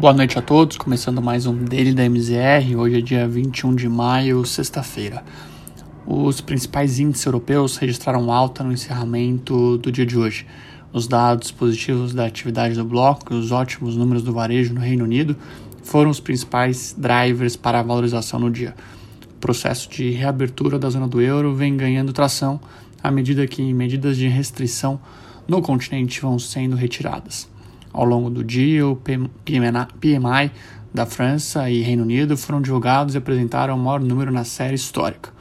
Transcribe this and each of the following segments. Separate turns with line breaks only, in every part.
Boa noite a todos, começando mais um Daily da MZR. Hoje é dia 21 de maio, sexta-feira. Os principais índices europeus registraram alta no encerramento do dia de hoje. Os dados positivos da atividade do bloco e os ótimos números do varejo no Reino Unido foram os principais drivers para a valorização no dia. O processo de reabertura da zona do euro vem ganhando tração à medida que medidas de restrição no continente vão sendo retiradas. Ao longo do dia, o PMI da França e Reino Unido foram divulgados e apresentaram o maior número na série histórica.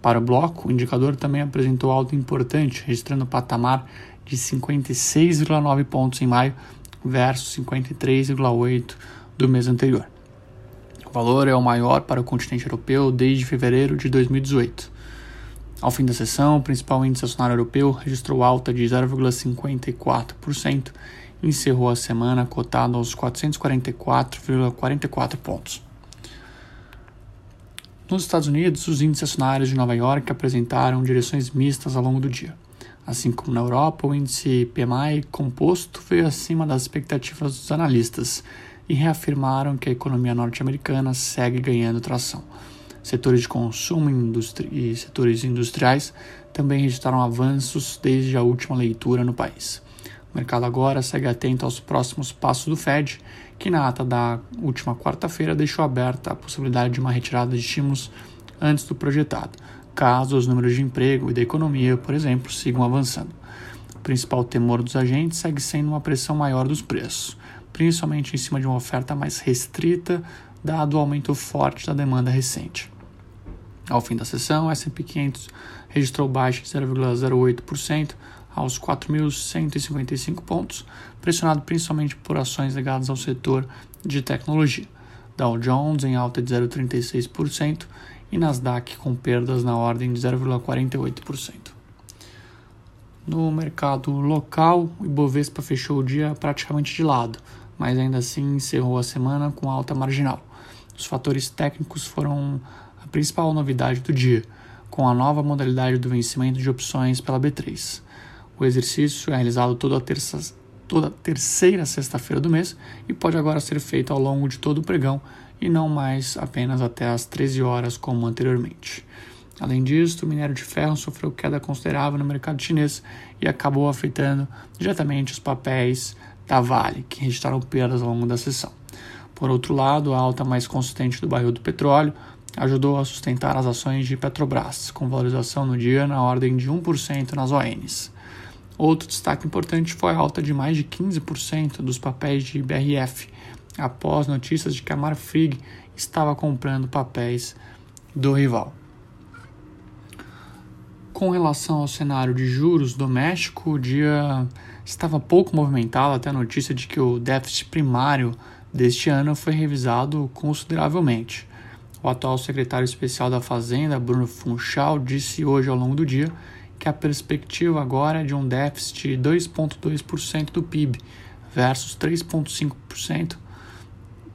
Para o bloco, o indicador também apresentou alta importante, registrando o patamar de 56,9 pontos em maio versus 53,8 do mês anterior. O valor é o maior para o continente europeu desde fevereiro de 2018. Ao fim da sessão, o principal índice acionário europeu registrou alta de 0,54% encerrou a semana cotado aos 444,44 pontos. Nos Estados Unidos, os índices acionários de Nova York apresentaram direções mistas ao longo do dia. Assim como na Europa, o índice PMI composto veio acima das expectativas dos analistas e reafirmaram que a economia norte-americana segue ganhando tração. Setores de consumo e setores industriais também registraram avanços desde a última leitura no país. O mercado agora segue atento aos próximos passos do Fed, que na ata da última quarta-feira deixou aberta a possibilidade de uma retirada de estímulos antes do projetado, caso os números de emprego e da economia, por exemplo, sigam avançando. O principal temor dos agentes segue sendo uma pressão maior dos preços, principalmente em cima de uma oferta mais restrita, dado o aumento forte da demanda recente. Ao fim da sessão, o S&P 500 registrou baixa de 0,08%, aos 4.155 pontos, pressionado principalmente por ações ligadas ao setor de tecnologia. Dow Jones em alta de 0,36% e Nasdaq com perdas na ordem de 0,48%. No mercado local, o Ibovespa fechou o dia praticamente de lado, mas ainda assim encerrou a semana com alta marginal. Os fatores técnicos foram a principal novidade do dia, com a nova modalidade do vencimento de opções pela B3. O exercício é realizado toda, terça, toda terceira sexta-feira do mês e pode agora ser feito ao longo de todo o pregão e não mais apenas até às 13 horas como anteriormente. Além disso, o minério de ferro sofreu queda considerável no mercado chinês e acabou afetando diretamente os papéis da Vale, que registraram perdas ao longo da sessão. Por outro lado, a alta mais consistente do barril do petróleo ajudou a sustentar as ações de Petrobras, com valorização no dia na ordem de 1% nas ONs. Outro destaque importante foi a alta de mais de 15% dos papéis de BRF, após notícias de que a Marfrig estava comprando papéis do rival. Com relação ao cenário de juros doméstico, o dia estava pouco movimentado até a notícia de que o déficit primário deste ano foi revisado consideravelmente. O atual secretário especial da Fazenda, Bruno Funchal, disse hoje ao longo do dia que a perspectiva agora é de um déficit de 2,2% do PIB versus 3,5%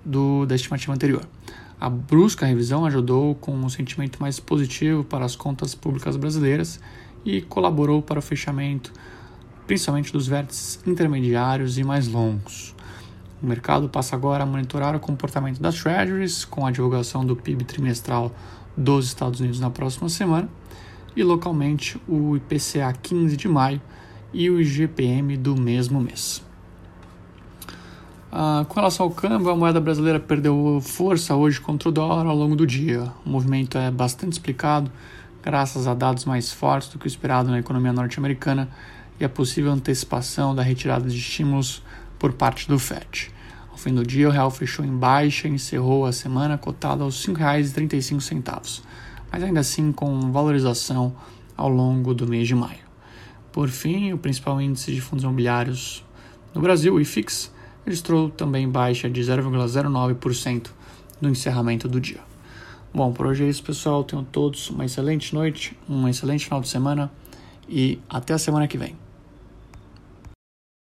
do, da estimativa anterior. A brusca revisão ajudou com um sentimento mais positivo para as contas públicas brasileiras e colaborou para o fechamento, principalmente dos vértices intermediários e mais longos. O mercado passa agora a monitorar o comportamento das Treasuries com a divulgação do PIB trimestral dos Estados Unidos na próxima semana e localmente o IPCA 15 de maio e o IGPM do mesmo mês. Ah, com relação ao câmbio, a moeda brasileira perdeu força hoje contra o dólar ao longo do dia. O movimento é bastante explicado graças a dados mais fortes do que o esperado na economia norte-americana e a possível antecipação da retirada de estímulos por parte do FED. Ao fim do dia, o real fechou em baixa e encerrou a semana cotado aos R$ 5,35 mas ainda assim com valorização ao longo do mês de maio. Por fim, o principal índice de fundos imobiliários no Brasil, o IFIX, registrou também baixa de 0,09% no encerramento do dia. Bom, por hoje é isso, pessoal. Tenham todos uma excelente noite, um excelente final de semana e até a semana que vem.